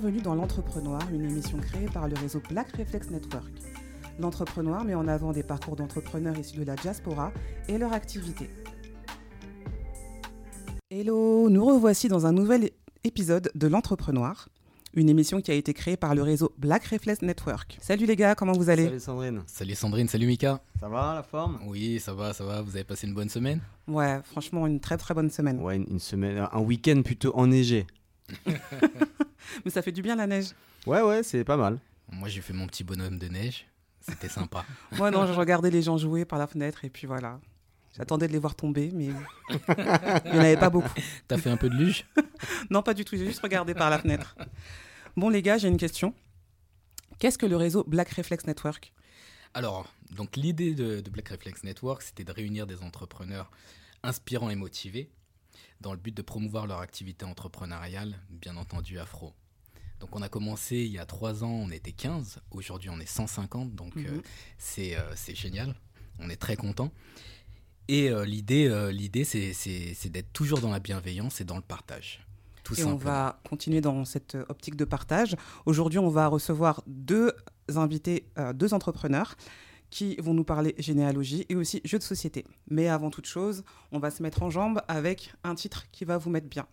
Bienvenue dans l'Entrepreneur, une émission créée par le réseau Black Reflex Network. L'Entrepreneur met en avant des parcours d'entrepreneurs issus de la diaspora et leur activité. Hello, nous revoici dans un nouvel épisode de l'Entrepreneur, une émission qui a été créée par le réseau Black Reflex Network. Salut les gars, comment vous allez? Salut Sandrine. Salut Sandrine, salut Mika. Ça va la forme? Oui, ça va, ça va. Vous avez passé une bonne semaine? Ouais, franchement, une très très bonne semaine. Ouais, une, une semaine, un week-end plutôt enneigé. Mais ça fait du bien la neige. Ouais, ouais, c'est pas mal. Moi, j'ai fait mon petit bonhomme de neige. C'était sympa. Moi non, je regardais les gens jouer par la fenêtre et puis voilà. J'attendais de les voir tomber, mais il n'y en avait pas beaucoup. T'as fait un peu de luge? Non, pas du tout, j'ai juste regardé par la fenêtre. Bon les gars, j'ai une question. Qu'est-ce que le réseau Black Reflex Network? Alors, donc l'idée de, de Black Reflex Network, c'était de réunir des entrepreneurs inspirants et motivés dans le but de promouvoir leur activité entrepreneuriale, bien entendu afro. Donc on a commencé il y a trois ans, on était 15, aujourd'hui on est 150, donc Mhm. euh, c'est euh, c'est génial, on est très content. Et euh, l'idée, l'idée c'est- d'être toujours dans la bienveillance et dans le partage. Tout Et on va continuer dans cette optique de partage. Aujourd'hui, on va recevoir deux invités, deux entrepreneurs qui vont nous parler généalogie et aussi jeux de société. Mais avant toute chose, on va se mettre en jambe avec un titre qui va vous mettre bien.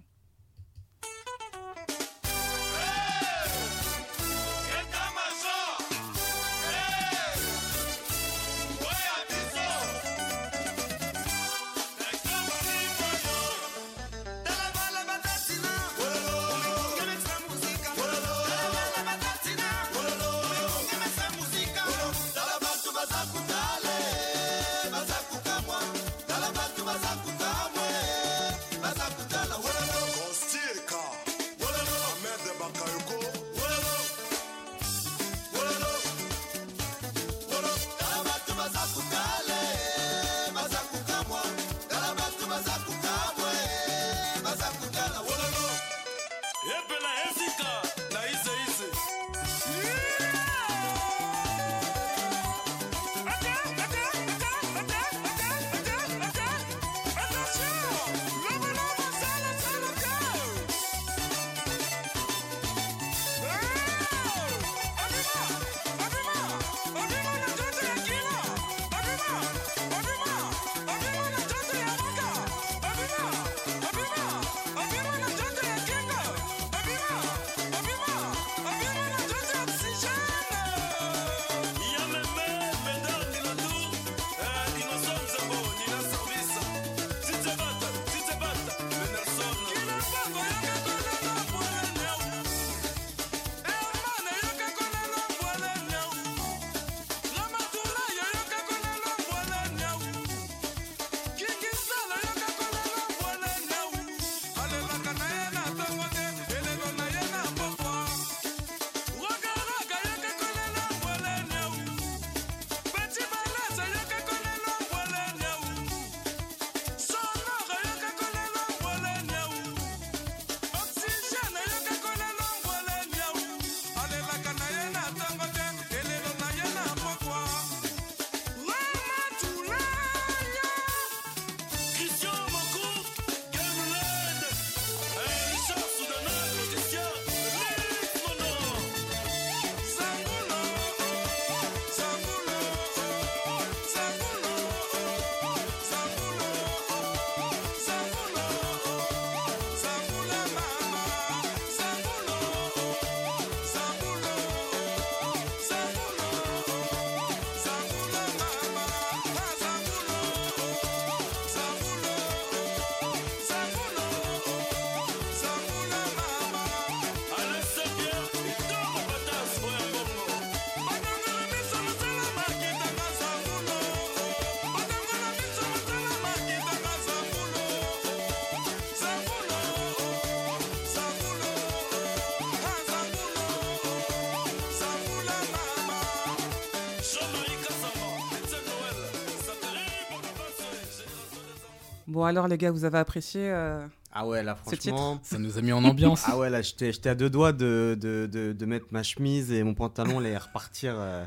Bon alors les gars, vous avez apprécié euh, Ah ouais, là franchement. Ça nous a mis en ambiance. Ah ouais, là j'étais à deux doigts de, de, de, de mettre ma chemise et mon pantalon et repartir euh,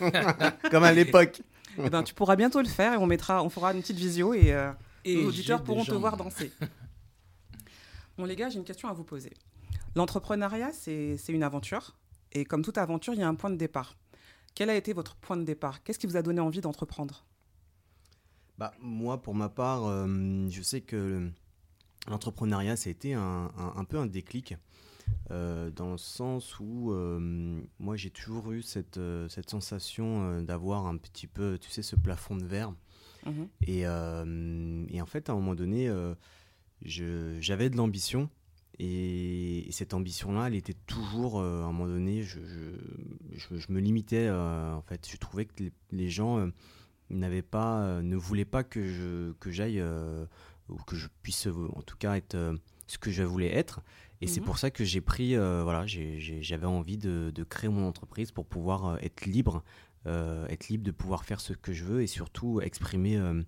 comme à l'époque. Eh ben, tu pourras bientôt le faire et on mettra, on fera une petite visio et, euh, Et nos auditeurs pourront te voir danser. bon les gars, j'ai une question à vous poser. L'entrepreneuriat, c'est c'est une aventure. Et comme toute aventure, il y a un point de départ. Quel a été votre point de départ? Qu'est-ce qui vous a donné envie d'entreprendre? Bah, moi, pour ma part, euh, je sais que l'entrepreneuriat, ça a été un, un- un peu un déclic, euh, dans le sens où euh, moi, j'ai toujours eu cette, euh, cette sensation d'avoir un petit peu, tu sais, ce plafond de verre. Mhm. Et, et en fait, à un moment donné, j'avais de l'ambition. Et, et cette ambition-là, elle était toujours, à un moment donné, je, je- je- je me limitais. en fait, je trouvais que les, les gens n'avaient pas, euh, ne voulaient pas que je que j'aille euh, ou que je puisse, euh, en tout cas, être ce que je voulais être. Et c'est Mhm. pour ça que j'ai pris, euh, voilà, j'avais envie de, de créer mon entreprise pour pouvoir être libre euh, être libre de pouvoir faire ce que je veux et surtout exprimer euh,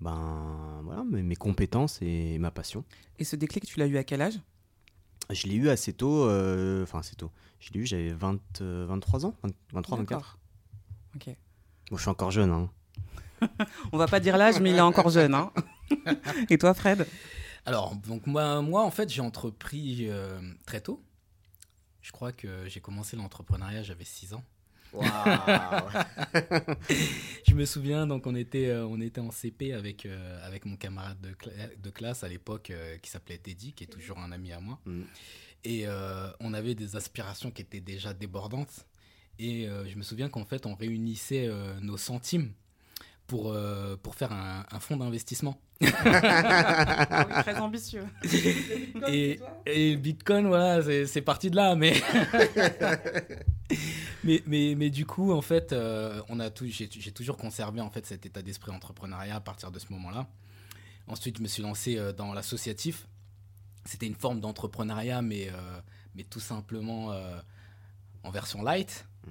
ben, voilà, mes, mes compétences et ma passion. Et ce déclic, tu l'as eu à quel âge? Je l'ai eu assez tôt, enfin assez tôt. Je l'ai eu, j'avais 20, euh, 23 ans, 20 23, 24. D'accord. Ok. Bon, je suis encore jeune. Hein. On va pas dire l'âge, mais il est encore jeune. hein. Et toi, Fred? Alors, donc moi, moi, en fait, j'ai entrepris euh, très tôt. Je crois que j'ai commencé l'entrepreneuriat, j'avais 6 ans. Je me souviens, donc on était, euh, on était en CP avec, euh, avec mon camarade de, cla- de classe à l'époque euh, qui s'appelait Teddy, qui est toujours un ami à moi. Mm. Et euh, on avait des aspirations qui étaient déjà débordantes. Et euh, je me souviens qu'en fait, on réunissait euh, nos centimes pour, euh, pour faire un, un fonds d'investissement. Ah oui, Très ambitieux. Et, et Bitcoin, voilà, c'est parti de là. Mais, mais, mais, mais du coup, en fait, euh, on a tout, j'ai j'ai toujours conservé en fait, cet état d'esprit entrepreneuriat à partir de ce moment-là. Ensuite, je me suis lancé euh, dans l'associatif. C'était une forme d'entrepreneuriat, mais, euh, mais tout simplement euh, en version light. Mm.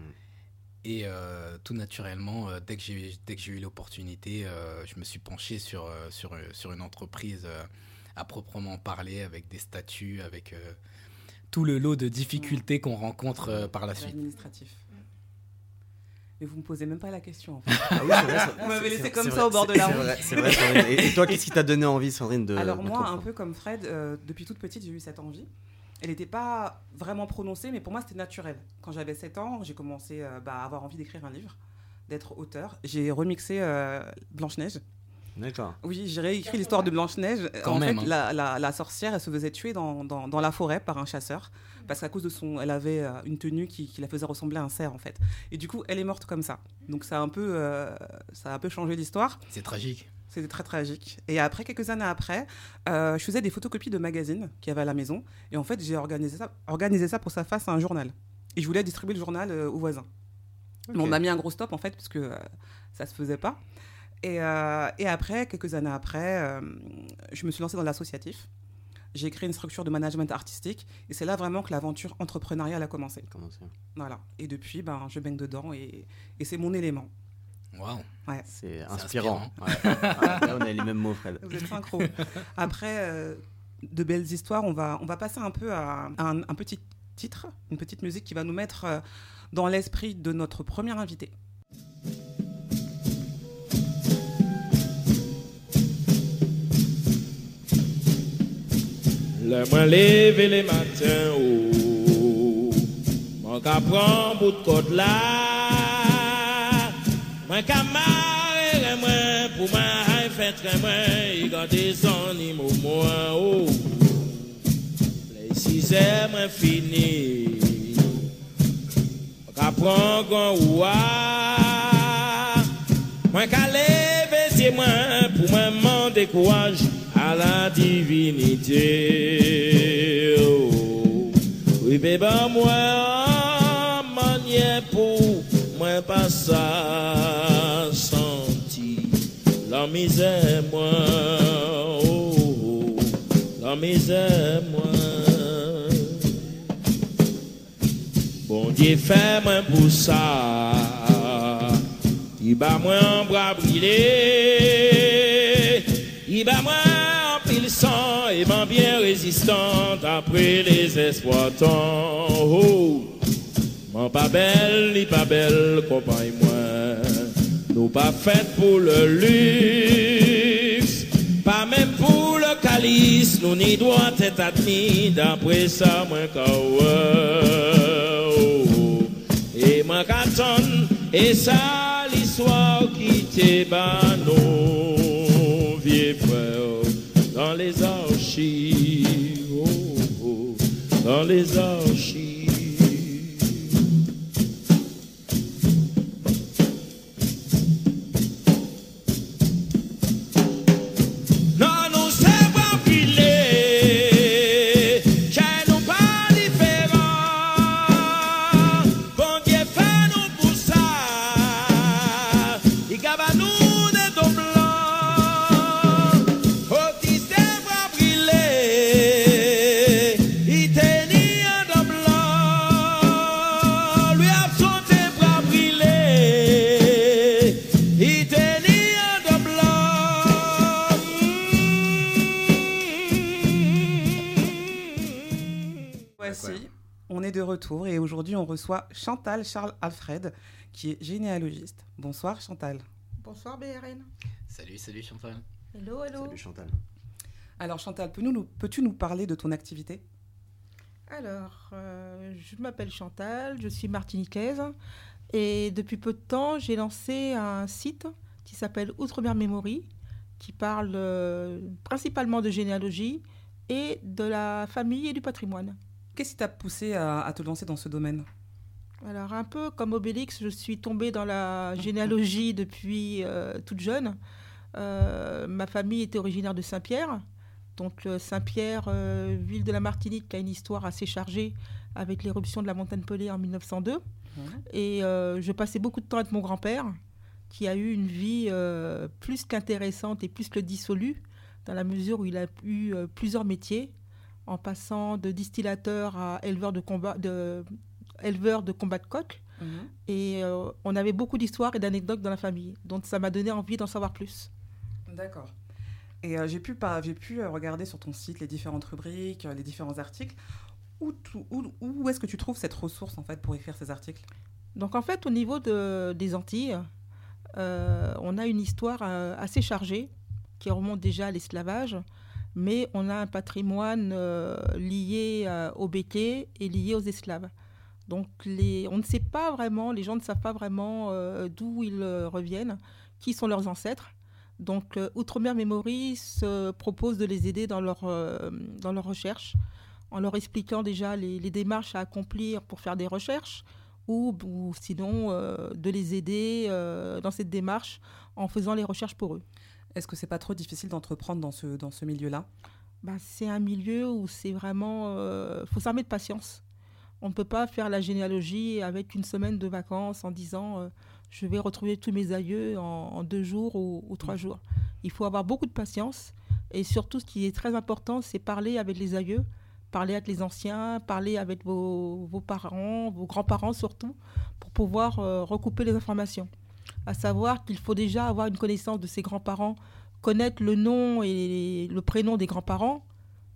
Et euh, tout naturellement, euh, dès que j'ai dès que j'ai eu l'opportunité, euh, je me suis penché sur, sur, sur une entreprise euh, à proprement parler, avec des statuts, avec euh, tout le lot de difficultés qu'on rencontre euh, par la suite. Administratif. Mais vous me posez même pas la question. En fait. Ah oui, c'est vrai, Vous m'avez laissé comme vrai, ça au bord de la c'est route. vrai, C'est vrai, Sandrine. Et, et toi, qu'est-ce qui t'a donné envie, Sandrine, de. Alors moi, un peu comme Fred, euh, depuis toute petite, j'ai eu cette envie. Elle n'était pas vraiment prononcée, mais pour moi, c'était naturel. Quand j'avais 7 ans, j'ai commencé euh, bah, à avoir envie d'écrire un livre, d'être auteur. J'ai remixé euh, Blanche-Neige. D'accord. Oui, j'ai réécrit l'histoire de Blanche-Neige. Quand en même, fait, hein. la, la- la sorcière, elle se faisait tuer dans, dans- dans la forêt par un chasseur. Parce qu'à cause de son... Elle avait euh, une tenue qui, qui la faisait ressembler à un cerf, en fait. Et du coup, elle est morte comme ça. Donc ça a un peu, ça a un peu changé l'histoire. C'est tragique. C'était très tragique. Et après, quelques années après, euh, je faisais des photocopies de magazines qu'il y avait à la maison. Et en fait, j'ai organisé ça, organisé ça pour que ça fasse un journal. Et je voulais distribuer le journal euh, aux voisins. Mais on a mis un gros stop, en fait, parce que euh, ça se faisait pas. Et, et après, quelques années après, je me suis lancée dans l'associatif. J'ai créé une structure de management artistique. Et c'est là vraiment que l'aventure entrepreneuriale a commencé. Voilà. Et depuis, ben, je baigne dedans et, et c'est mon élément. Waouh. C'est inspirant. inspirant. Ouais. Là, on a les mêmes mots, Fred. Vous êtes synchro. Après, euh, de belles histoires, on va, on va passer un peu à un, un petit titre, une petite musique qui va nous mettre euh, dans l'esprit de notre premier invité. Le mwen leve le matin ou Mwen ka pran bout kote la Mwen ka mare mwen pou mwen hay fetre mwen I gade son ni mou mwen ou Le size mwen fini Mwen ka pran gwan ou a Mwen ka leve zye mwen pou mwen mande kouaj à la divinité. Oh. Oui, bébé, moi, manière pour pas ça senti la misère, moi, oh, la misère, moi. Bon Dieu fait moi pour ça. Il bat moi en bras brûlé. Il bat moi en pile sang et m'en bien résistante après les exploitants. Oh. Pas belle, ni pas belle, compagne moi. Nous pas faites pour le luxe, pas même pour le Alice, nous n'y doit être admis, d'après ça, moi, oh. Et moi, qu'attend, et ça, l'histoire qui t'est nos vieux frères, dans les archives, oh, oh, dans les archives. Retour et aujourd'hui on reçoit Chantal Charles Alfred qui est généalogiste. Bonsoir Chantal. Bonsoir BRN. Salut, salut Chantal. Hello, hello. Salut Chantal. Alors Chantal, peux-nous- nous- peux-tu nous parler de ton activité? Alors, euh, je m'appelle Chantal, je suis martiniquaise et depuis peu de temps, j'ai lancé un site qui s'appelle Outre-mer Memory qui parle euh, principalement de généalogie et de la famille et du patrimoine. Qu'est-ce qui t'a poussé à, à te lancer dans ce domaine? Alors, un peu comme Obélix, je suis tombée dans la généalogie depuis euh, toute jeune. Euh, ma famille était originaire de Saint-Pierre. Donc, Saint-Pierre, euh, ville de la Martinique, qui a une histoire assez chargée avec l'éruption de la montagne Pelée en 1902. Et je passais beaucoup de temps avec mon grand-père, qui a eu une vie plus qu'intéressante et plus que dissolue, dans la mesure où il a eu plusieurs métiers, en passant de distillateur à éleveur de combat de, éleveur de combat de coq. Et euh, on avait beaucoup d'histoires et d'anecdotes dans la famille. Donc ça m'a donné envie d'en savoir plus. D'accord. Et euh, j'ai pu, pas- pu euh, regarder sur ton site les différentes rubriques, les différents articles. Où, où, où est-ce que tu trouves cette ressource en fait pour écrire ces articles? Donc en fait, au niveau de- des Antilles, euh, on a une histoire assez chargée qui remonte déjà à l'esclavage, mais on a un patrimoine euh, lié euh, au béquet et lié aux esclaves. Donc les, on ne sait pas vraiment, les gens ne savent pas vraiment euh, d'où ils reviennent, qui sont leurs ancêtres. Donc Outre-mer Memory se propose de les aider dans leur, dans leur recherche, en leur expliquant déjà les- les démarches à accomplir pour faire des recherches, ou, ou sinon de les aider dans cette démarche en faisant les recherches pour eux. Est-ce que c'est pas trop difficile d'entreprendre dans ce, dans ce milieu-là? Bah, c'est un milieu où c'est vraiment... Il faut s'armer de patience. On ne peut pas faire la généalogie avec une semaine de vacances en disant euh, je vais retrouver tous mes aïeux en, en deux jours ou, ou trois jours. Il faut avoir beaucoup de patience et surtout ce qui est très important, c'est parler avec les aïeux, parler avec les anciens, parler avec vos, vos parents, vos grands-parents surtout, pour pouvoir euh, recouper les informations. À savoir qu'il faut déjà avoir une connaissance de ses grands-parents, connaître le nom et le prénom des grands-parents,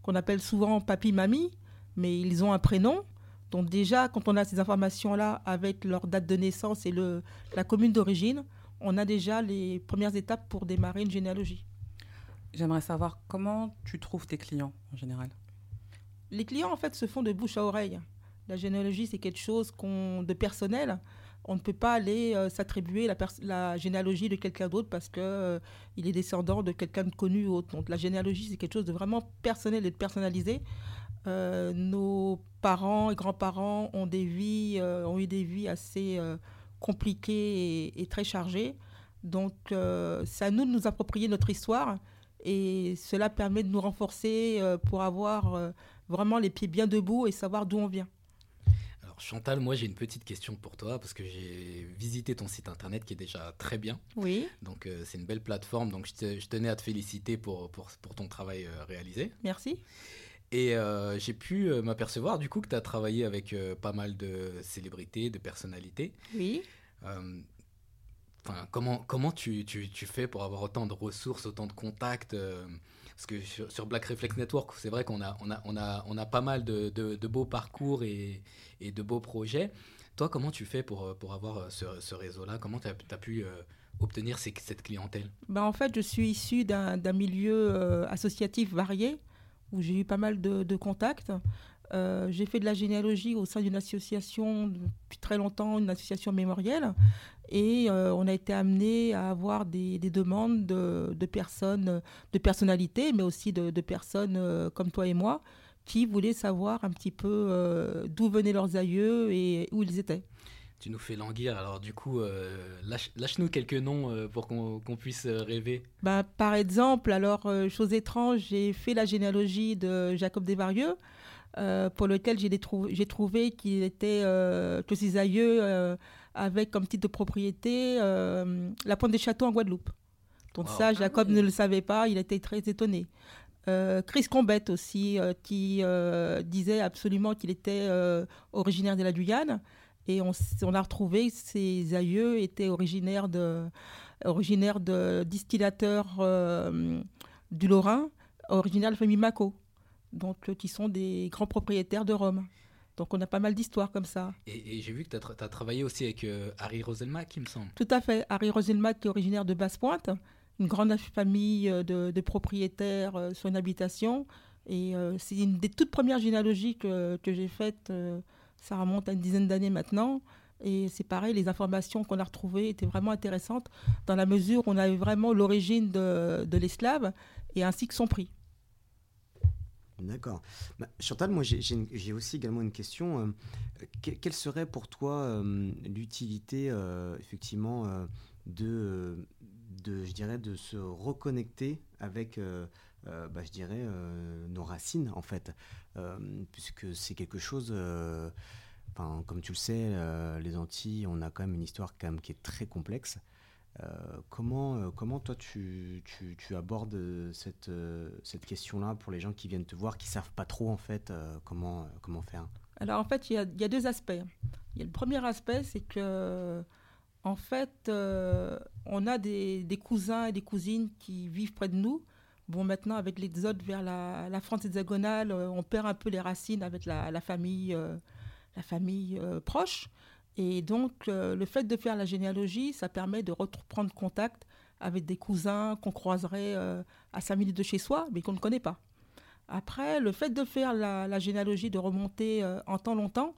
qu'on appelle souvent papy, mamie, mais ils ont un prénom. Donc déjà, quand on a ces informations-là avec leur date de naissance et le, la commune d'origine, on a déjà les premières étapes pour démarrer une généalogie. J'aimerais savoir comment tu trouves tes clients en général? Les clients, en fait, se font de bouche à oreille. La généalogie, c'est quelque chose qu'on, de personnel. On ne peut pas aller euh, s'attribuer la, généalogie de quelqu'un d'autre parce que euh, il est descendant de quelqu'un de connu ou autre. Donc la généalogie, c'est quelque chose de vraiment personnel et de personnalisé. Euh, nos parents et grands-parents ont euh, eu des vies assez compliquées et, et très chargées. Donc c'est à nous de nous approprier notre histoire et cela permet de nous renforcer pour avoir vraiment les pieds bien debout et savoir d'où on vient. Chantal, moi j'ai une petite question pour toi parce que j'ai visité ton site internet qui est déjà très bien. Oui, Donc euh, c'est une belle plateforme, donc je, te- je tenais à te féliciter pour, pour, pour ton travail euh, réalisé. merci. Et euh, j'ai pu m'apercevoir du coup que tu as travaillé avec pas mal de célébrités, de personnalités. Oui. Comment, comment tu, tu, tu fais pour avoir autant de ressources, autant de contacts Parce que sur, Black Reflex Network, c'est vrai qu'on a, on a, on a, on a pas mal de, de, beaux parcours et, et de beaux projets. Toi, comment tu fais pour, pour avoir euh, ce, ce réseau-là? Comment tu as, pu euh, obtenir cette clientèle? Ben, en fait, je suis issue d'un milieu euh, associatif varié où j'ai eu pas mal de, de contacts. J'ai fait de la généalogie au sein d'une association depuis très longtemps, une association mémorielle. Et euh, on a été amené à avoir des, des demandes de, de personnes, de personnalités, mais aussi de, de personnes euh, comme toi et moi, qui voulaient savoir un petit peu euh, d'où venaient leurs aïeux et où ils étaient. Tu nous fais languir, alors du coup, lâche- lâche-nous quelques noms pour qu'on qu'on puisse rêver. Bah, par exemple, alors, chose étrange, j'ai fait la généalogie de Jacob Desvarieux, pour lequel j'ai des trou- j'ai trouvé qu'il était, que ses aïeux avaient comme titre de propriété euh, la Pointe des Châteaux en Guadeloupe. Donc Wow. ça, Jacob ne le savait pas, il était très étonné. Euh, Chris Combette aussi, euh, qui euh, disait absolument qu'il était euh, originaire de la Guyane. Et on, a retrouvé que ses aïeux étaient originaires de, originaires de distillateurs euh, du Lorrain, originaires de la famille Mako, donc euh, qui sont des grands propriétaires de Rome. Donc on a pas mal d'histoires comme ça. Et, et j'ai vu que tu as, travaillé aussi avec euh, Harry Roselmack, il me semble. Tout à fait. Harry Roselmack, qui est originaire de Basse-Pointe, une grande famille euh, de, de propriétaires euh, sur une habitation. Et euh, c'est une des toutes premières généalogies que, que j'ai faites. ça remonte à une dizaine d'années maintenant. Et c'est pareil, les informations qu'on a retrouvées étaient vraiment intéressantes dans la mesure où on avait vraiment l'origine de, de l'esclave et ainsi que son prix. D'accord. Bah, Chantal, moi j'ai- aussi également une question. euh, que- quelle serait pour toi euh, l'utilité euh, effectivement de, se reconnecter avec, bah, nos racines en fait, puisque c'est quelque chose. comme tu le sais, les Antilles, on a quand même une histoire qui est très complexe. Euh, comment, euh, comment toi tu, tu, abordes euh, cette, cette question-là pour les gens qui viennent te voir, qui savent pas trop en fait comment, comment faire? Alors en fait, il y a, y a deux aspects. Il y a le premier aspect, c'est que en fait, on a des, cousins et des cousines qui vivent près de nous. Bon, maintenant, avec l'exode vers la, la France hexagonale, on perd un peu les racines avec la, famille, la famille proche. Et donc, euh, le fait de faire la généalogie, ça permet de reprendre contact avec des cousins qu'on croiserait euh, à 5 minutes de chez soi, mais qu'on ne connaît pas. Après, le fait de faire la, généalogie, de remonter euh, en temps longtemps,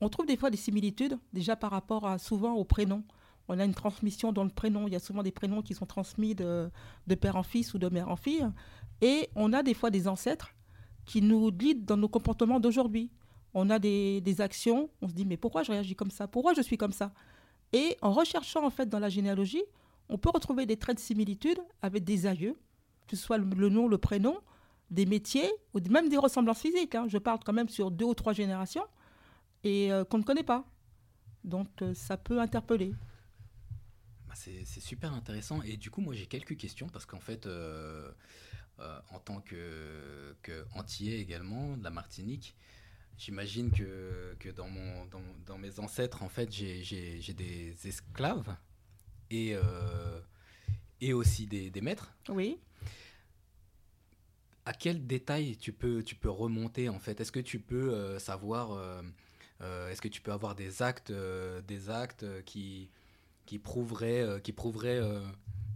on trouve des fois des similitudes, déjà par rapport à souvent au prénom. On a une transmission dans le prénom. Il y a souvent des prénoms qui sont transmis de père en fils ou de mère en fille. Et on a des fois des ancêtres qui nous guident dans nos comportements d'aujourd'hui. On a des, des actions, on se dit mais pourquoi je réagis comme ça? Pourquoi je suis comme ça? Et en recherchant en fait dans la généalogie, on peut retrouver des traits de similitude avec des aïeux, que ce soit le, nom, le prénom, des métiers ou même des ressemblances physiques. hein. Je parle quand même sur deux ou trois générations et euh, qu'on ne connaît pas. Donc euh, ça peut interpeller. Bah, c'est super intéressant. Et du coup, moi, j'ai quelques questions parce qu'en fait, euh, en tant que, que Antillais également, de la Martinique, j'imagine que, que dans, mon, dans, dans mes ancêtres, en fait, j'ai- des esclaves et, euh, et aussi des, des maîtres. Oui. À quel détail tu peux, tu peux remonter en fait? Est-ce que tu peux euh, savoir, euh, est-ce que tu peux avoir des actes, des actes qui, qui prouveraient, euh, qui prouveraient euh,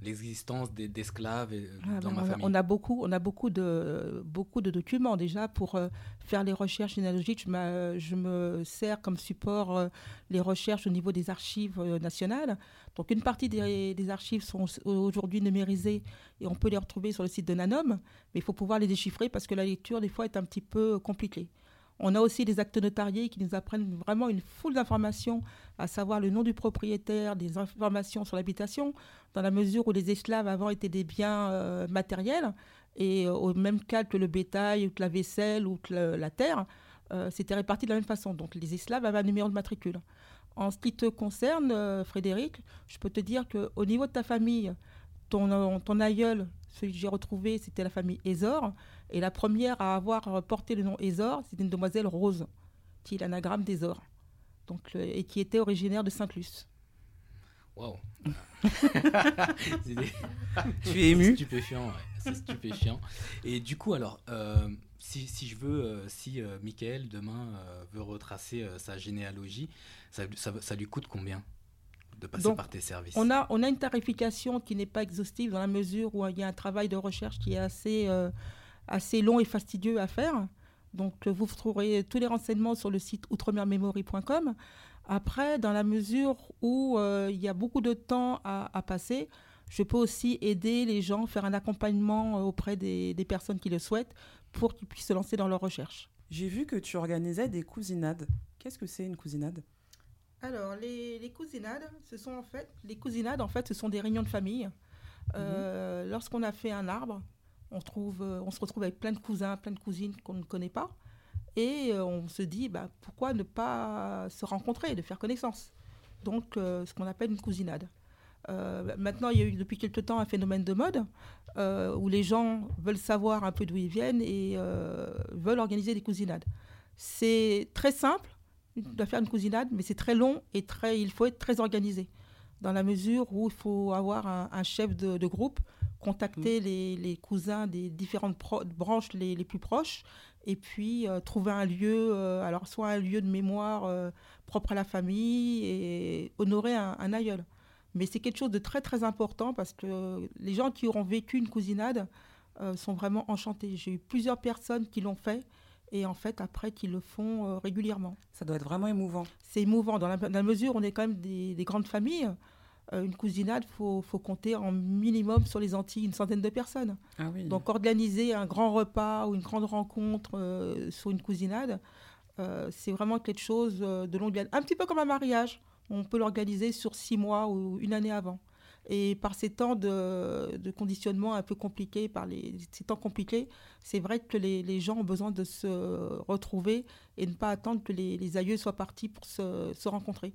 l'existence des- d'esclaves et- Ah, dans ben, ma on, a, famille on a beaucoup, on a beaucoup de, beaucoup de documents déjà pour euh, faire les recherches généalogiques. Je, me sers comme support euh, les recherches au niveau des archives euh, nationales. Donc une partie des, des archives sont aujourd'hui numérisées et on peut les retrouver sur le site de Nanom, mais il faut pouvoir les déchiffrer parce que la lecture des fois est un petit peu compliquée. On a aussi des actes notariés qui nous apprennent vraiment une foule d'informations, à savoir le nom du propriétaire, des informations sur l'habitation, dans la mesure où les esclaves avant étaient des biens euh, matériels, et euh, au même cas que le bétail, ou que la vaisselle, ou que la terre, euh, c'était réparti de la même façon. Donc les esclaves avaient un numéro de matricule. En ce qui te concerne, Frédéric, je peux te dire qu'au niveau de ta famille, ton, ton aïeul, celui que j'ai retrouvé, c'était la famille Ezor. Et la première à avoir porté le nom Ezor, c'était une demoiselle Rose, qui est l'anagramme d'Ezor. Donc, et qui était originaire de Saint-Luce. Waouh C'est des- Tu es ému Stupéfiant, ouais. c'est stupéfiant. Et du coup, alors, euh, si, si je veux, euh, si euh, Michael demain euh, veut retracer euh, sa généalogie, ça, ça, ça lui coûte combien? De passer Donc, par tes services. On a, on a une tarification qui n'est pas exhaustive dans la mesure où il y a un travail de recherche qui est assez, euh, assez long et fastidieux à faire. Donc, euh, vous trouverez tous les renseignements sur le site outremermemory.com. Après, dans la mesure où euh, il y a beaucoup de temps à, à passer, je peux aussi aider les gens, faire un accompagnement auprès des, des personnes qui le souhaitent pour qu'ils puissent se lancer dans leur recherche. J'ai vu que tu organisais des cousinades. Qu'est-ce que c'est une cousinade? Alors, les, les cousinades, ce sont en fait, les cousinades, en fait, ce sont des réunions de famille. Euh, Lorsqu'on a fait un arbre, on, trouve, euh, on se retrouve avec plein de cousins, plein de cousines qu'on ne connaît pas. Et euh, on se dit, bah, pourquoi ne pas se rencontrer, de faire connaissance Donc, euh, ce qu'on appelle une cousinade. Euh, maintenant, il y a eu depuis quelque temps un phénomène de mode où les gens veulent savoir un peu d'où ils viennent et veulent organiser des cousinades. C'est très simple de faire une cousinade, mais c'est très long et très, il faut être très organisé. Dans la mesure où il faut avoir un, un chef de, de groupe, contacter les, les cousins des différentes branches les, les plus proches, et puis euh, trouver un lieu, euh, alors soit un lieu de mémoire euh, propre à la famille et honorer un, un aïeul. Mais c'est quelque chose de très très important parce que les gens qui auront vécu une cousinade sont vraiment enchantés. J'ai eu plusieurs personnes qui l'ont fait et en fait après qui le font euh, régulièrement. Ça doit être vraiment émouvant. C'est émouvant dans la, dans la mesure où on est quand même des, des grandes familles. Euh, une cousinade, il faut, faut compter en minimum sur les Antilles une centaine de personnes. Ah oui. Donc organiser un grand repas ou une grande rencontre euh, sur une cousinade, euh, c'est vraiment quelque chose de longue haleine. Un petit peu comme un mariage. On peut l'organiser sur six mois ou une année avant. Et par ces temps de, conditionnement un peu compliqués, par les, ces temps compliqués, c'est vrai que les, gens ont besoin de se retrouver et ne pas attendre que les, aïeux soient partis pour se rencontrer.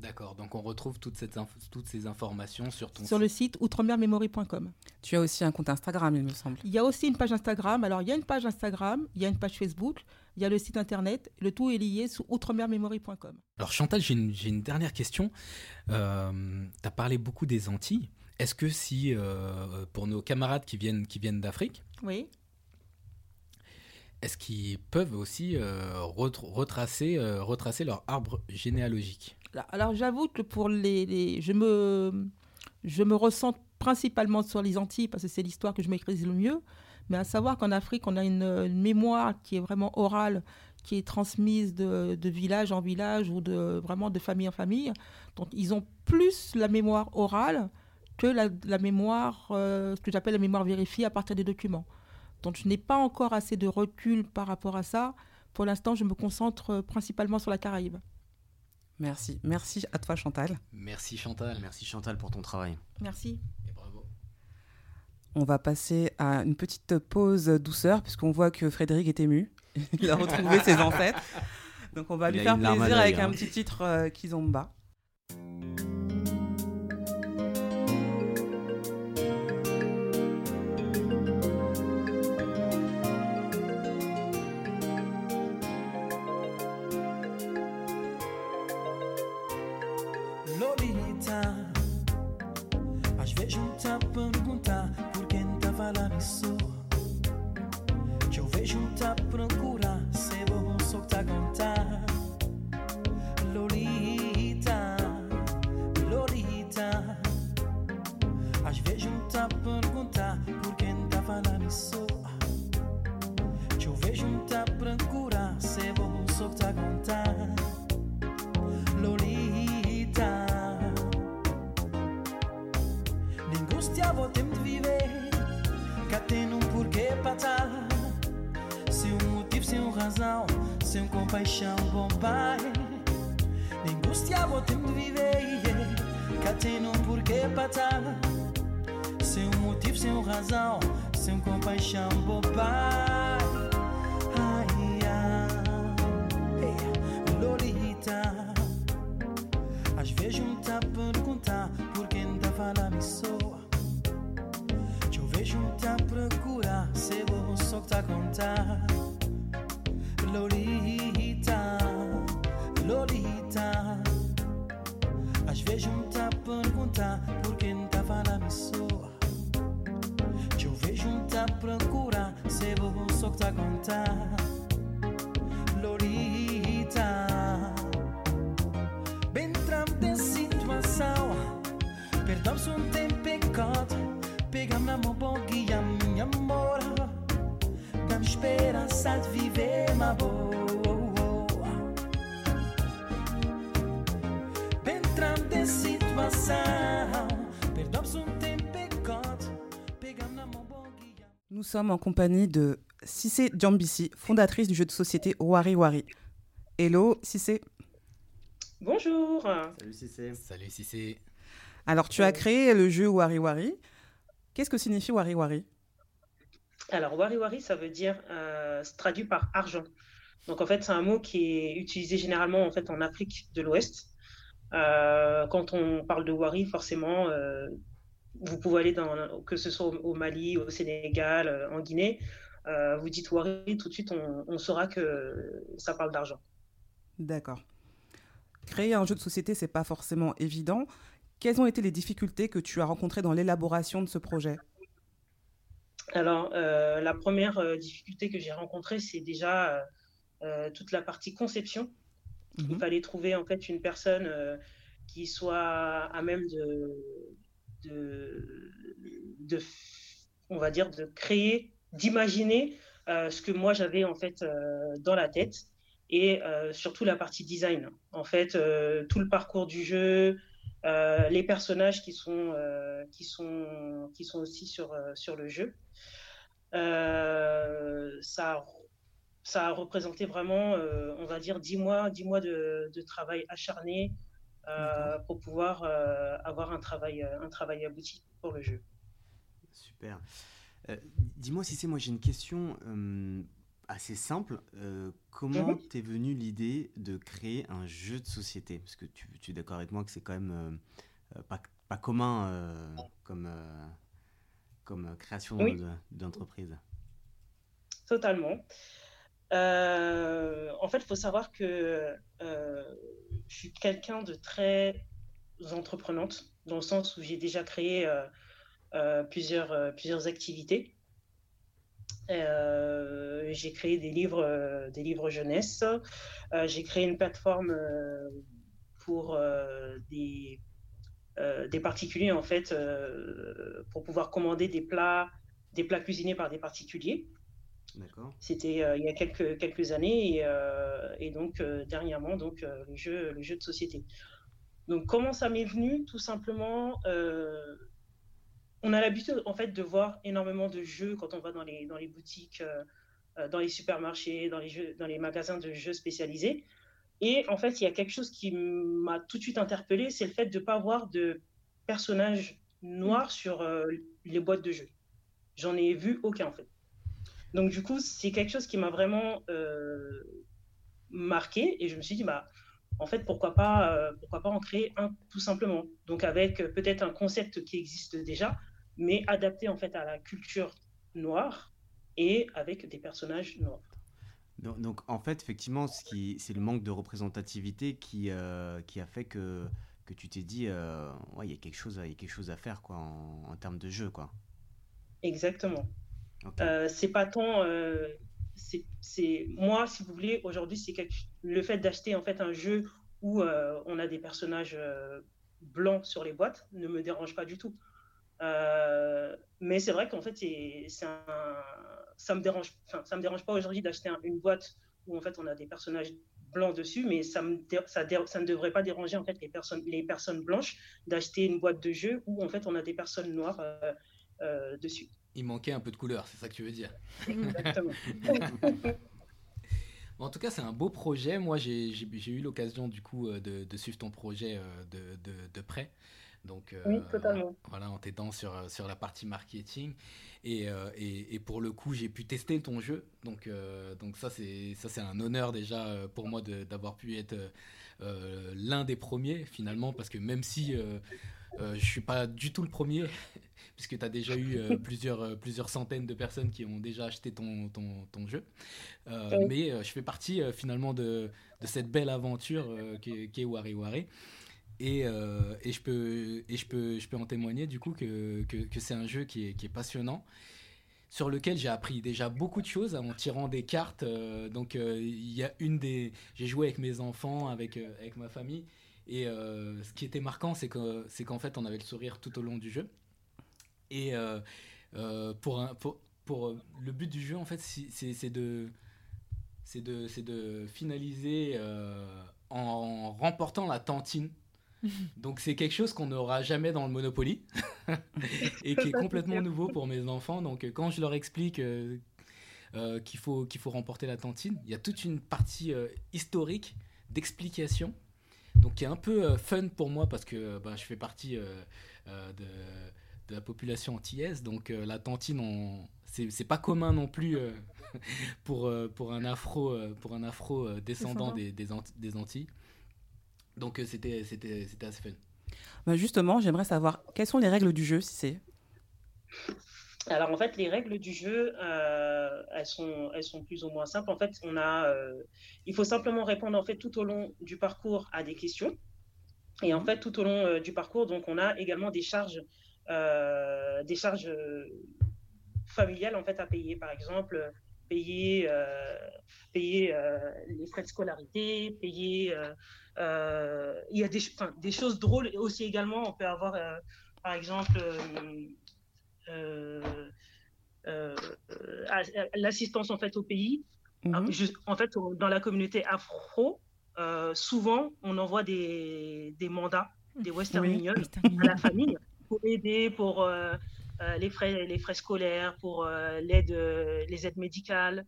D'accord, donc on retrouve toute cette inf- toutes ces informations sur ton Sur le site outremermemory.com. Tu as aussi un compte Instagram, il me semble. Il y a aussi une page Instagram. Alors, il y a une page Instagram, il y a une page Facebook, il y a le site internet. Le tout est lié sous outremermemory.com. Alors Chantal, j'ai une, j'ai une dernière question. Euh, tu as parlé beaucoup des Antilles. Est-ce que si, euh, pour nos camarades qui viennent, qui viennent d'Afrique, Oui. est-ce qu'ils peuvent aussi euh, retr- retracer, euh, retracer leur arbre généalogique? Alors, j'avoue que pour les, je me je me ressens principalement sur les Antilles parce que c'est l'histoire que je maîtrise le mieux. Mais à savoir qu'en Afrique, on a une, mémoire qui est vraiment orale, qui est transmise de, village en village ou de vraiment de famille en famille. Donc, ils ont plus la mémoire orale que la, la mémoire, euh, ce que j'appelle la mémoire vérifiée à partir des documents. Donc, je n'ai pas encore assez de recul par rapport à ça. Pour l'instant, je me concentre euh, principalement sur la Caraïbe. Merci. Merci à toi, Chantal. Merci Chantal. Merci Chantal pour ton travail. Merci. Et bravo. On va passer à une petite pause douceur, puisqu'on voit que Frédéric est ému. Il a retrouvé ses ancêtres. Donc on va Il lui faire plaisir avec hein. un petit titre euh, Kizomba. A contar. Lolita, Lolita. Às vezes um tá perguntar por quem tá falando isso. Que eu vejo um tá a procurar, se bom só que tá contar. Lolita. Bem tram de situação Perdamos um tempo enquanto Pegamos na mão bom guia minha amor Dá-me esperança de viver uma boa Entrando em situação Perdamos um tempo enquanto Pegamos na mão bom guia Nous sommes en compagnie de Cissé Djambissi, fondatrice du jeu de société Wari Wari. Hello Cissé. Bonjour. Salut Cissé. Salut c'est. Alors tu as créé le jeu Wari Wari. Qu'est-ce que signifie Wari Wari? Alors, wari wari, ça veut dire, euh, traduit par argent. Donc, en fait, c'est un mot qui est utilisé généralement en fait en Afrique de l'Ouest. Euh, quand on parle de wari, forcément, euh, vous pouvez aller dans, que ce soit au, Mali, au Sénégal, en Guinée, vous dites wari, tout de suite, on, on saura que ça parle d'argent. D'accord. Créer un jeu de société, c'est pas forcément évident. Quelles ont été les difficultés que tu as rencontrées dans l'élaboration de ce projet? Alors, euh, la première euh, difficulté que j'ai rencontrée, c'est déjà euh, toute la partie conception. Il Mhm. fallait trouver en fait une personne qui soit à même de, de, on va dire, de créer, d'imaginer ce que moi j'avais en fait dans la tête et surtout la partie design. En fait, tout le parcours du jeu, euh, les personnages qui sont, euh, qui sont, qui sont aussi sur, euh, sur le jeu. Ça, a- ça a représenté vraiment, on va dire, 10 mois, 10 mois de, de travail acharné pour pouvoir avoir un travail, un travail abouti pour le jeu. Super. Euh, Dis-moi Cissé, moi j'ai une question euh, assez simple. Euh, comment Mhm. t'es venue l'idée de créer un jeu de société? Parce que tu, tu es d'accord avec moi que c'est quand même euh, euh, pas, pas commun euh, comme, comme création Oui. d'entreprise. Totalement. En fait, il faut savoir que je suis quelqu'un de très entreprenante, dans le sens où j'ai déjà créé plusieurs, plusieurs activités. Euh, j'ai créé des livres, euh, des livres jeunesse. Euh, j'ai créé une plateforme pour des, des particuliers, en fait, pour pouvoir commander des plats, des plats cuisinés par des particuliers. D'accord C'était il y a quelques, quelques années et, et donc dernièrement donc le jeu le jeu de société. Donc comment ça m'est venu? Tout simplement, on a l'habitude en fait de voir énormément de jeux quand on va dans les dans les boutiques, euh, euh, dans les supermarchés, dans les jeux, dans les magasins de jeux spécialisés. Et en fait, il y a quelque chose qui m'a tout de suite interpellé, c'est le fait de ne pas avoir de personnages noirs sur euh, les boîtes de jeux. J'en ai vu aucun en fait. Donc du coup, c'est quelque chose qui m'a vraiment euh, marqué et je me suis dit, bah, en fait, pourquoi pas, pourquoi pas en créer un tout simplement. Donc avec peut-être un concept qui existe déjà, mais adapté en fait à la culture noire et avec des personnages noirs. Donc, donc, en fait, effectivement, c'est le manque de représentativité qui, euh, qui a fait que, que tu t'es dit, euh, ouais, il y a quelque chose, à- il y a quelque chose à faire quoi, en, en termes de jeu. Quoi. Exactement. Euh, c'est pas tant. c'est, c'est- moi, si vous voulez, aujourd'hui, c'est quelque- le fait d'acheter en fait un jeu où on a des personnages blancs sur les boîtes ne me dérange pas du tout. Euh, mais c'est vrai qu'en fait, c'est, c'est un, ça me dérange. Enfin, ça me dérange pas aujourd'hui d'acheter un- une boîte où en fait on a des personnages blancs dessus, mais ça me dé- ça, dé- ça ne devrait pas déranger en fait les personnes les personnes blanches d'acheter une boîte de jeu où en fait on a des personnes noires euh, euh, dessus. Il manquait un peu de couleur, c'est ça que tu veux dire. Exactement. En tout cas, c'est un beau projet. Moi, j'ai j'ai- j'ai eu l'occasion du coup de, de suivre ton projet de, de- de près. Donc, euh, Oui, totalement. Voilà, en t'aidant sur, euh, sur la partie marketing. Et, euh, et, et pour le coup, j'ai pu tester ton jeu. Donc, euh, donc ça, c'est un honneur déjà pour moi d'avoir pu être l'un des premiers finalement. Parce que même si je suis pas du tout le premier, puisque tu as déjà eu plusieurs, plusieurs centaines de personnes qui ont déjà acheté ton, ton, ton jeu. Oui. Mais je fais partie finalement de, de cette belle aventure qu'est qu'est Wari Wari. Et, euh, et, je, peux, et je, peux, je peux en témoigner du coup que, que, c'est un jeu qui est, passionnant, sur lequel j'ai appris déjà beaucoup de choses en tirant des cartes. euh, donc euh, il y a une des... J'ai joué avec mes enfants, avec, avec ma famille, Et ce qui était marquant, c'est que c'est qu'en fait, on avait le sourire tout au long du jeu. Et pour, un, pour, pour le but du jeu, en fait, c'est c'est de c'est de c'est de finaliser en remportant la tantine. Donc c'est quelque chose qu'on n'aura jamais dans le Monopoly et qui est complètement nouveau pour mes enfants. Donc euh, quand je leur explique euh, euh, qu'il faut qu'il faut remporter la tantine, il y a toute une partie euh, historique d'explication. Donc qui est un peu fun pour moi parce que bah, je fais partie de, de la population antillaise. Donc la tantine, on... c'est pas commun non plus pour, pour un afro, pour un afro descendant Descendant. des, des Antilles. Donc euh, c'était c'était c'était assez fun. Bah, justement, j'aimerais savoir quelles sont les règles du jeu, si c'est. Alors en fait, les règles du jeu, euh, elles sont, elles sont plus ou moins simples. En fait, on a, euh, il faut simplement répondre en fait tout au long du parcours à des questions. Et en fait, tout au long euh, du parcours, donc on a également des charges, euh, des charges familiales en fait à payer. Par exemple, payer, euh, payer euh, les frais de scolarité, payer. Euh, il y a des, ch- enfin, des choses drôles aussi également. On peut avoir, euh, par exemple. euh, l'assistance en fait au pays. Ah, Mhm. je- en fait, dans la communauté afro, euh, souvent on envoie des, des mandats, des Western Oui. Union à la famille pour aider pour euh, les frais les frais scolaires, pour euh, l'aide les aides médicales,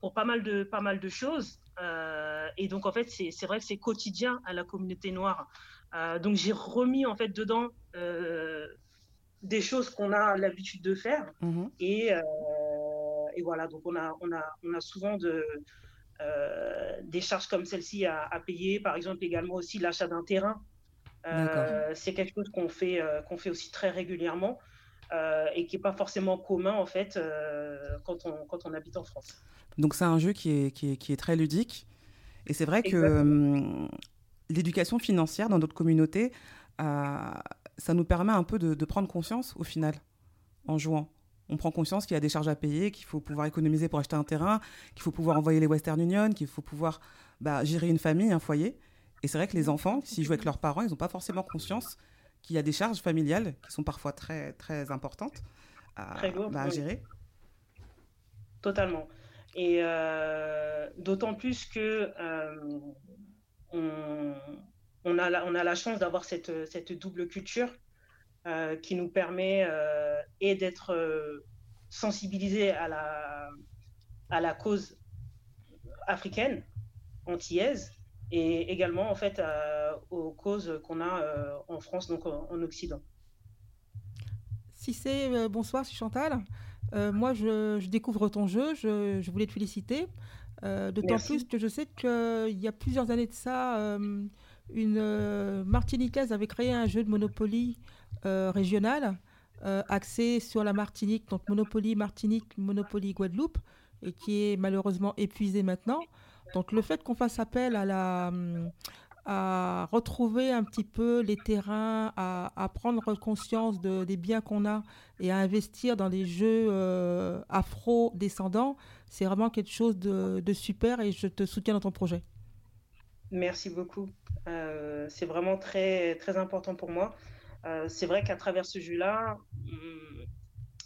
pour pas mal de pas mal de choses. Euh, et donc en fait c'est vrai que c'est quotidien à la communauté noire. Euh, donc j'ai remis en fait dedans euh, des choses qu'on a l'habitude de faire. Mhm. Et, et voilà, donc on a, on a, on a souvent de, des charges comme celle-ci à, à payer. Par exemple, également aussi l'achat d'un terrain. C'est quelque chose qu'on fait, qu'on fait aussi très régulièrement euh, et qui n'est pas forcément commun en fait euh, quand, on, quand on habite en France. Donc c'est un jeu qui est, qui est, qui est très ludique. Et c'est vrai que Exactement. hum, l'éducation financière dans notre communauté, euh, ça nous permet un peu de, de prendre conscience au final en jouant. On prend conscience qu'il y a des charges à payer, qu'il faut pouvoir économiser pour acheter un terrain, qu'il faut pouvoir envoyer les Western Union, qu'il faut pouvoir bah, gérer une famille, un foyer. Et c'est vrai que les enfants, s'ils jouent avec leurs parents, ils n'ont pas forcément conscience qu'il y a des charges familiales qui sont parfois très, très importantes à, Très bah, à oui. gérer. Totalement. Et euh, d'autant plus que euh, on, on a la, on a la chance d'avoir cette, cette double culture euh, qui nous permet et d'être sensibilisés à la, à la cause africaine, antillaise, et également en fait euh, aux causes qu'on a euh, en France, donc en, en Occident. Si c'est euh, bonsoir, c'est Chantal. Euh, moi, je, je découvre ton jeu. Je, je voulais te féliciter. D'autant plus que je sais qu'il y a plusieurs années de ça, une Martiniquaise avait créé un jeu de Monopoly régional axé sur la Martinique, donc Monopoly Martinique, Monopoly Guadeloupe, et qui est malheureusement épuisé maintenant. Donc le fait qu'on fasse appel à la hum, à retrouver un petit peu les terrains, à, prendre conscience de- des biens qu'on a et à investir dans les jeux euh, afro-descendants, c'est vraiment quelque chose de, super et je te soutiens dans ton projet. Merci beaucoup. Euh, c'est vraiment très, très important pour moi. Euh, c'est vrai qu'à travers ce jeu-là, hum,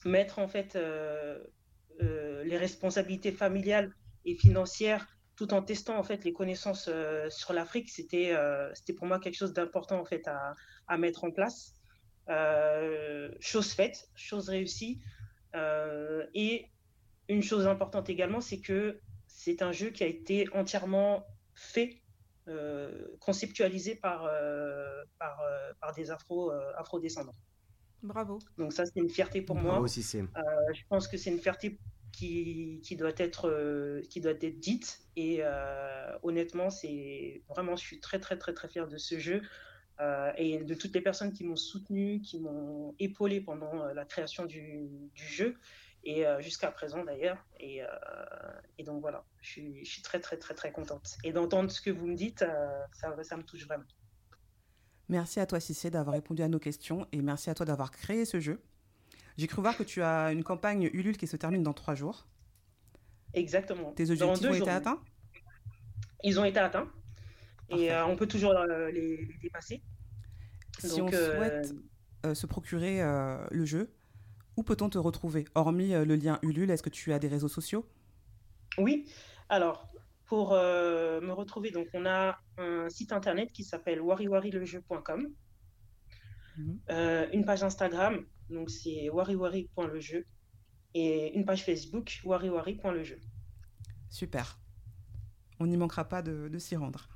mettre en fait les responsabilités familiales et financières tout en testant en fait les connaissances euh, sur l'Afrique, c'était euh, c'était pour moi quelque chose d'important en fait à, à mettre en place. Euh, chose faite, chose réussie. Euh, et une chose importante également, c'est que c'est un jeu qui a été entièrement fait euh, conceptualisé par, euh, par, euh, par des afro, euh, afro-descendants. Bravo. Donc ça, c'est une fierté pour moi. Bravo, Cissé. Euh, je pense que c'est une fierté qui, doit être, euh, qui doit être dite. Et euh, honnêtement, c'est vraiment, je suis très, très, très, très fier de ce jeu euh, et de toutes les personnes qui m'ont soutenu, qui m'ont épaulé pendant la création du, jeu et jusqu'à présent d'ailleurs. Et, et donc voilà, je suis, je suis très, très, très, très contente. Et d'entendre ce que vous me dites, ça, ça me touche vraiment. Merci à toi, Cissé, d'avoir répondu à nos questions et merci à toi d'avoir créé ce jeu. J'ai cru voir que tu as une campagne Ulule qui se termine dans trois jours. Exactement. Tes objectifs ont été jours. atteints? Ils ont été atteints. Parfait. Et euh, on peut toujours euh, les, les dépasser. Si Donc, on euh, souhaite se procurer le jeu, où peut-on te retrouver? Hormis le lien Ulule, est-ce que tu as des réseaux sociaux? Oui, alors pour euh, me retrouver, donc on a un site internet qui s'appelle wariwarilejeu.com, Mhm. euh, une page Instagram, donc c'est wariwari.lejeu, et une page Facebook wariwari.lejeu. Super. On n'y manquera pas de, de s'y rendre.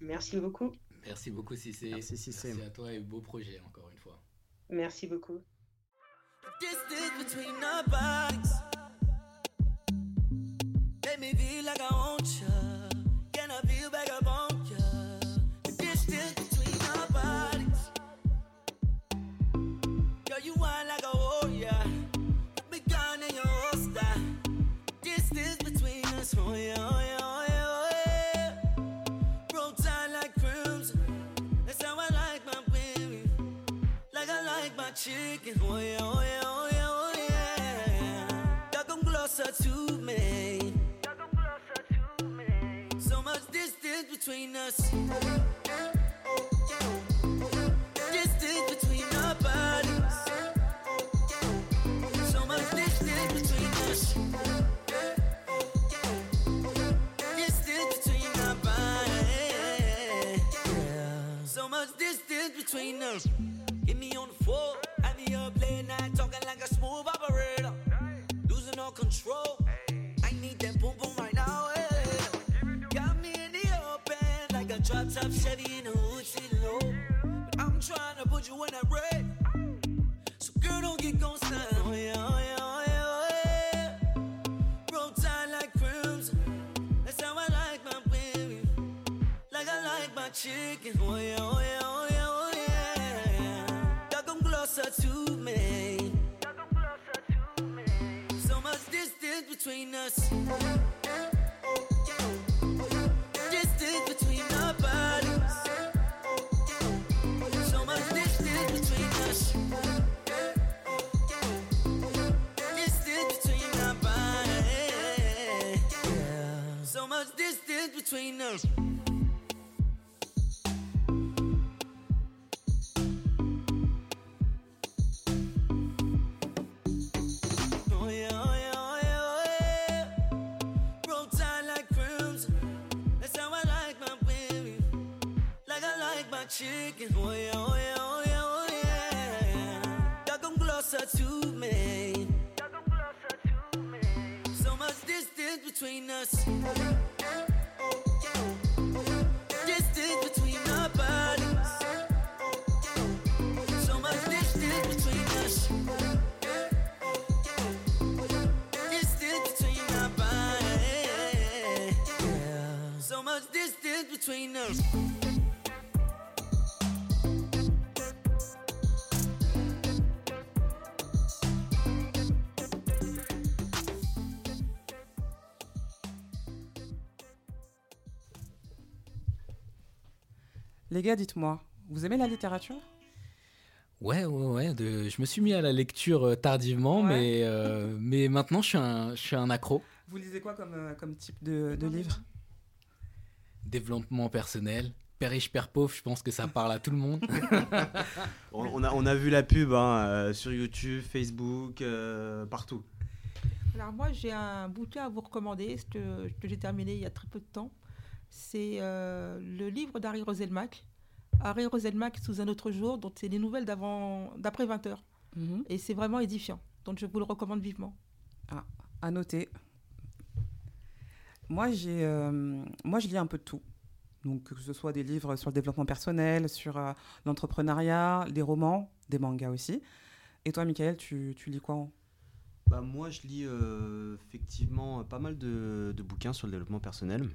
Merci beaucoup, Merci beaucoup, Cissé. Merci, Cissé. Merci à toi et beau projet, encore une fois. merci beaucoup. me like I want you. Distance between us, oh yeah, oh yeah, oh yeah, oh yeah. Roll tight like crimson. That's how I like my baby. Like I like my chicken. Oh yeah, oh yeah, oh yeah, oh yeah. Y'all come closer to me. So much distance between us. Distance between us. Get me on the floor, have me up late night talking like a smooth operator. Losing all control. I need that boom boom right now. eh. Got me in the open like a drop top Chevy in the hood sitting low. But I'm trying to put you in that red. So girl, don't get gon' stand. Oh yeah, oh yeah, oh yeah, Broke down like crimson. That's how I like my baby, like I like my chicken. oh yeah. Roll us. Les gars, dites-moi, vous aimez la littérature? Ouais, ouais, ouais. de- je me suis mis à la lecture euh, tardivement, Ouais. mais, euh, mais maintenant je suis un, je suis un accro. Vous lisez quoi comme, euh, comme type de, de livre? Développement personnel. Père riche, père pauvre, je pense que ça parle à tout le monde. On, on a, on a vu la pub hein, euh, sur YouTube, Facebook, euh, partout. Alors moi, j'ai un bouquin à vous recommander, ce que, que j'ai terminé il y a très peu de temps. C'est euh, le livre d'Harry Roselmack. Harry Roselmack sous un autre jour, donc c'est les nouvelles d'avant, d'après 20 heures. Mhm. Et c'est vraiment édifiant. Donc je vous le recommande vivement. À noter. Moi, j'ai, euh, moi, je lis un peu de tout. Donc, que ce soit des livres sur le développement personnel, sur euh, l'entrepreneuriat, des romans, des mangas aussi. Et toi, Michael, tu, tu lis quoi en- Bah, moi, je lis euh, effectivement pas mal de, de bouquins sur le développement personnel.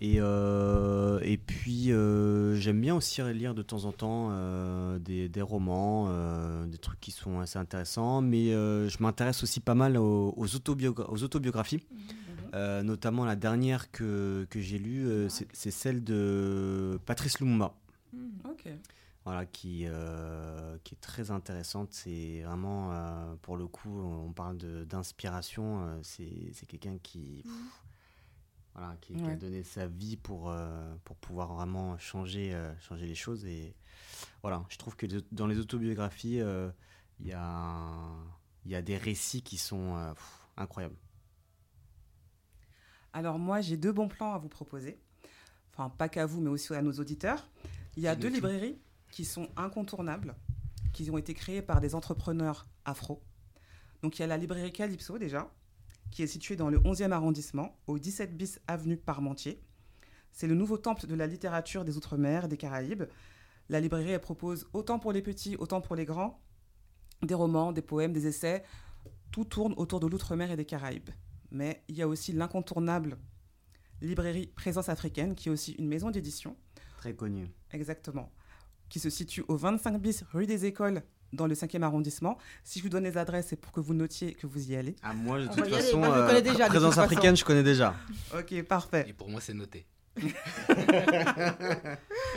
Et, euh, et puis, euh, j'aime bien aussi lire de temps en temps euh, des, des romans, euh, des trucs qui sont assez intéressants. Mais euh, je m'intéresse aussi pas mal aux, aux autobiogra- aux autobiographies. Euh, notamment la dernière que, que j'ai lue, euh, c'est celle de Patrice Lumumba. Ok. Voilà, qui, euh, qui est très intéressante. C'est vraiment, euh, pour le coup, on parle de- d'inspiration. euh, c'est c'est quelqu'un qui. pff, voilà, qui, qui a donné sa vie pour, euh, pour pouvoir vraiment changer, euh, changer les choses. Et voilà, je trouve que dans les autobiographies, euh, il y, a, y a des récits qui sont pff, incroyables. Alors moi, j'ai deux bons plans à vous proposer. Enfin, pas qu'à vous, mais aussi à nos auditeurs. Il y a deux librairies qui sont incontournables, qui ont été créées par des entrepreneurs afro. Donc il y a la librairie Calypso déjà, qui est située dans le 11e arrondissement, au 17 bis avenue Parmentier. C'est le nouveau temple de la littérature des Outre-mer et des Caraïbes. La librairie, elle propose autant pour les petits, autant pour les grands, des romans, des poèmes, des essais. Tout tourne autour de l'Outre-mer et des Caraïbes. Mais il y a aussi l'incontournable librairie Présence africaine, qui est aussi une maison d'édition, Très connu. exactement, qui se situe au 25 bis rue des Écoles, dans le 5e arrondissement. Si je vous donne les adresses, c'est pour que vous notiez que vous y allez. Ah, moi, de toute façon, Moi, je euh, connais déjà, de présence façon. africaine, je connais déjà. Ok, parfait. Et pour moi, c'est noté.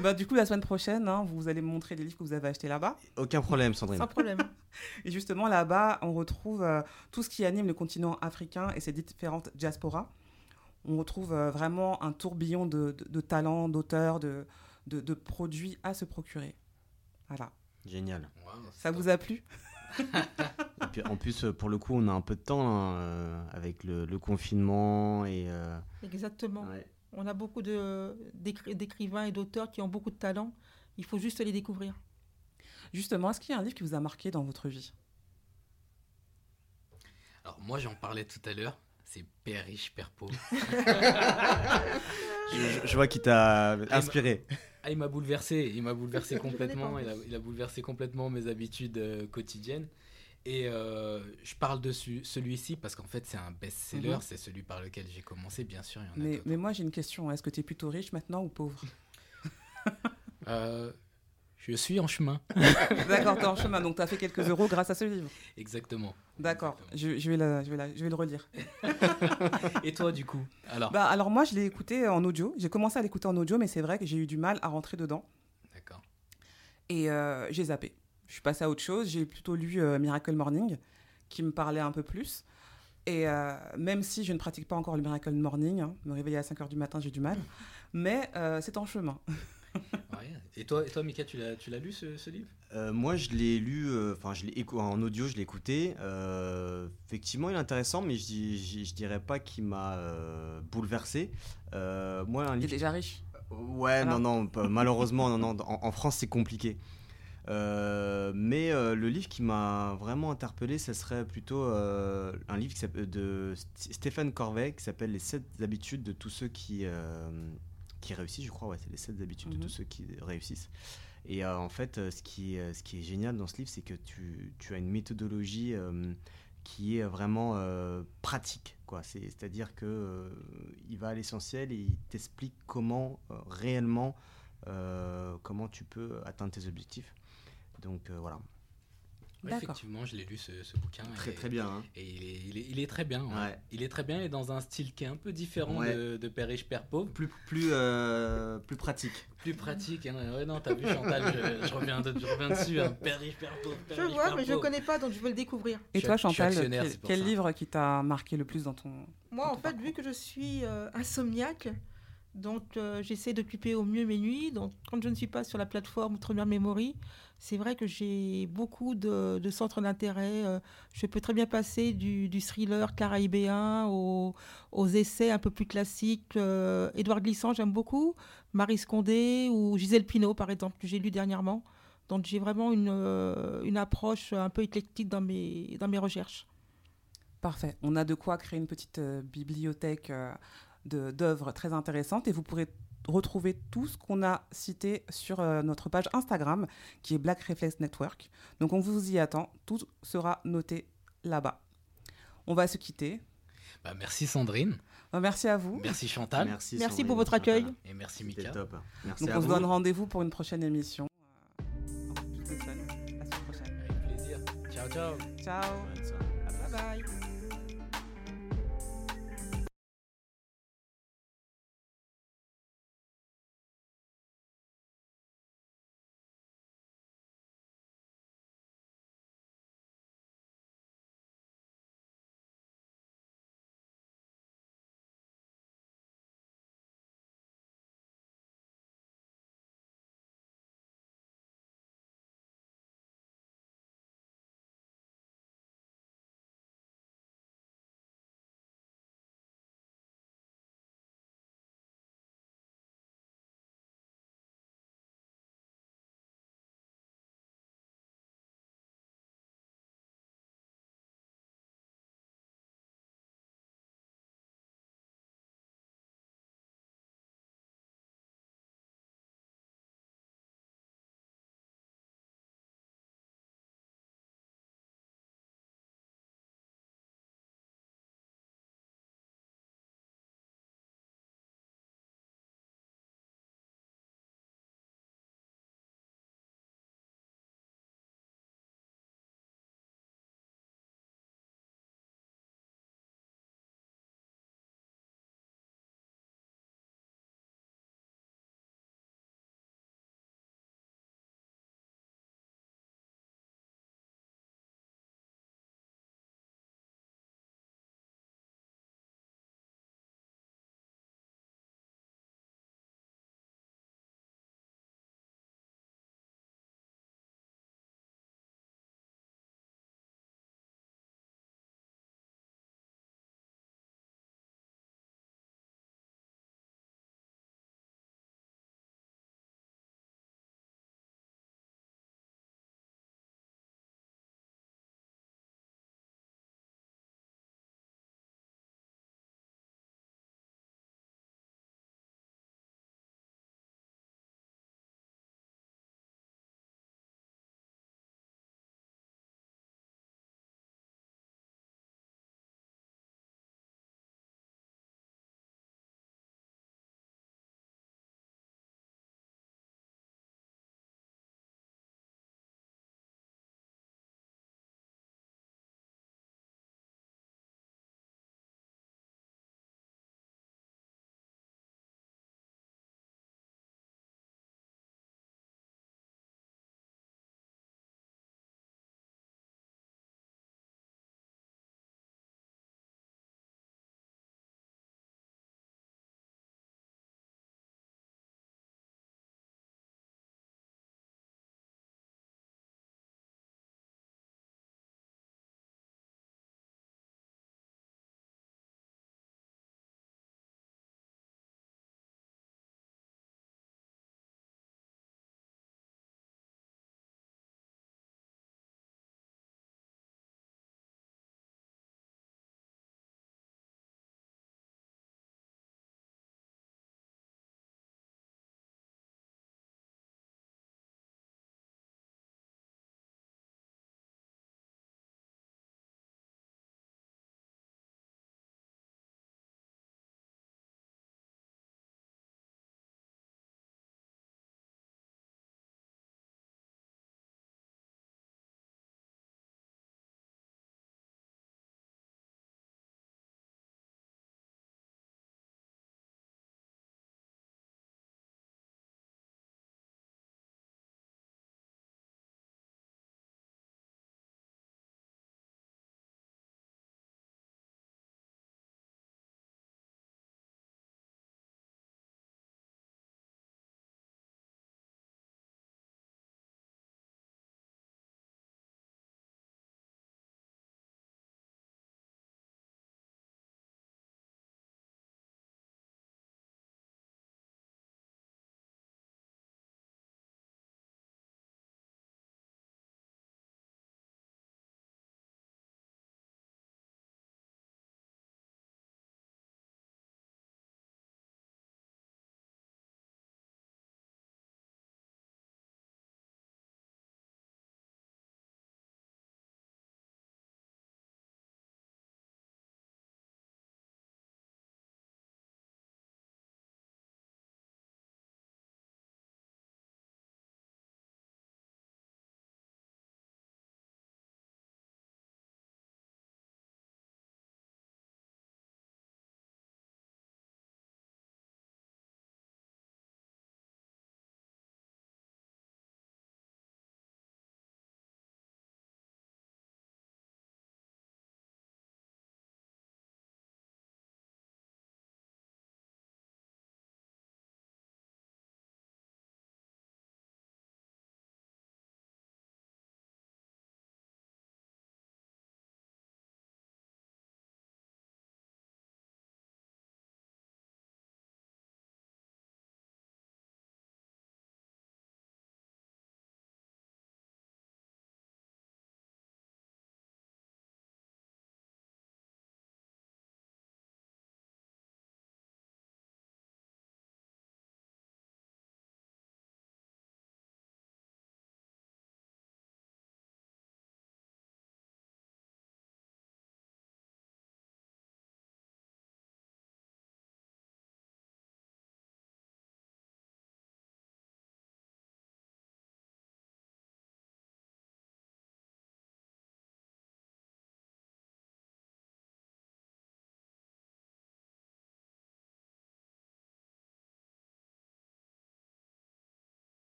Bah, du coup, la semaine prochaine, hein, vous allez me montrer les livres que vous avez achetés là-bas. Aucun problème, Sandrine. Sans problème. Et justement, là-bas, on retrouve euh, tout ce qui anime le continent africain et ses différentes diasporas. On retrouve euh, vraiment un tourbillon de, de- de talents, d'auteurs, de, de- de produits à se procurer. Voilà. Génial. Ça vous a plu? Et puis, en plus, euh, pour le coup, on a un peu de temps hein, euh, avec le, le confinement et. euh, Exactement. ouais. On a beaucoup de- d'écri- d'écrivains et d'auteurs qui ont beaucoup de talent. Il faut juste les découvrir. Justement, est-ce qu'il y a un livre qui vous a marqué dans votre vie? Alors moi j'en parlais tout à l'heure, c'est Père riche, Père pauvre. Je, je vois qu'il t'a inspiré. Ah, il m'a bouleversé, il m'a bouleversé complètement, il a, il a bouleversé complètement mes habitudes euh, quotidiennes. Et euh, je parle de celui-ci parce qu'en fait c'est un best-seller, Mhm. c'est celui par lequel j'ai commencé, bien sûr, il y en a mais, d'autres. mais moi, j'ai une question. Est-ce que tu es plutôt riche maintenant ou pauvre? Euh, je suis en chemin. D'accord, tu es en chemin, donc tu as fait quelques euros grâce à ce livre. Exactement. D'accord, je, je vais la- je, vais la- je vais le relire. Et toi du coup Alors, Bah, alors moi, je l'ai écouté en audio. J'ai commencé à l'écouter en audio, mais c'est vrai que j'ai eu du mal à rentrer dedans. d'accord. Et euh, j'ai zappé. Je suis passée à autre chose. J'ai plutôt lu euh, Miracle Morning, qui me parlait un peu plus. Et euh, même si je ne pratique pas encore le Miracle Morning, hein, me réveiller à 5h du matin, j'ai du mal. Mais euh, c'est en chemin. Ouais. Et toi, et toi Mika, tu l'as, tu l'as lu ce, ce livre? Euh, moi, je l'ai lu, euh, enfin, je l'ai écou- en audio, je l'ai écouté. Euh, effectivement, il est intéressant, mais je, je, je dirais pas qu'il m'a euh, bouleversé. Euh, moi, un Il est livre. déjà riche? Ouais, Voilà. non, non, malheureusement, non, non. En, en France, c'est compliqué. Euh, mais euh, le livre qui m'a vraiment interpellé, ce serait plutôt euh, un livre qui de St- Stéphane Corvey qui s'appelle Les 7 habitudes de tous ceux qui, euh, qui réussissent, je crois. Ouais, c'est les 7 habitudes Mhm. de tous ceux qui réussissent. Et euh, en fait, euh, ce qui, est, ce qui est génial dans ce livre, c'est que tu, tu as une méthodologie euh, qui est vraiment euh, pratique. quoi. C'est- C'est-à-dire que euh, il va à l'essentiel et il t'explique comment euh, réellement euh, comment tu peux atteindre tes objectifs. Donc euh, voilà. Effectivement, je l'ai lu ce, ce bouquin. Très et- très bien. hein. Et il est, il est- il est très bien. ouais. Ouais. Il est très bien et dans un style qui est un peu différent Ouais. de, de Père riche, Père pauvre. Plus, plus, euh, plus pratique. Plus pratique. hein. Ouais, non, t'as vu Chantal, je, je reviens, de- je reviens dessus. hein. Père riche, Père pauvre. Père Je riche, vois, Père mais je ne pauvre. connais pas, donc je veux le découvrir. Et Je toi, je Chantal, quel, livre qui t'a marqué le plus dans ton... Moi, Dans en ton fait, parcours. vu que je suis euh, insomniaque, donc euh, j'essaie d'occuper au mieux mes nuits. Donc, quand je ne suis pas sur la plateforme Outre-mer Memory, c'est vrai que j'ai beaucoup de, centres d'intérêt. euh, je peux très bien passer du, thriller caraïbéen aux, essais un peu plus classiques. Euh, Édouard Glissant, j'aime beaucoup. Marie Scondé ou Gisèle Pinault, par exemple, que j'ai lu dernièrement. Donc, j'ai vraiment une, euh, une approche un peu éclectique dans mes, dans mes recherches. Parfait. On a de quoi créer une petite bibliothèque d'œuvres très intéressantes et vous pourrez retrouver tout ce qu'on a cité sur euh, notre page Instagram qui est Black Reflex Network. Donc on vous y attend. Tout sera noté là-bas. On va se quitter. Bah, merci Sandrine. Euh, Merci à vous. Merci Chantal. Merci. Merci Sandrine, pour votre Chantal. accueil. Et merci Mika. top. Merci Donc à on se vous. donne rendez-vous pour une prochaine émission. Euh. La semaine prochaine. Avec plaisir. Ciao, ciao. Ciao. Bye bye.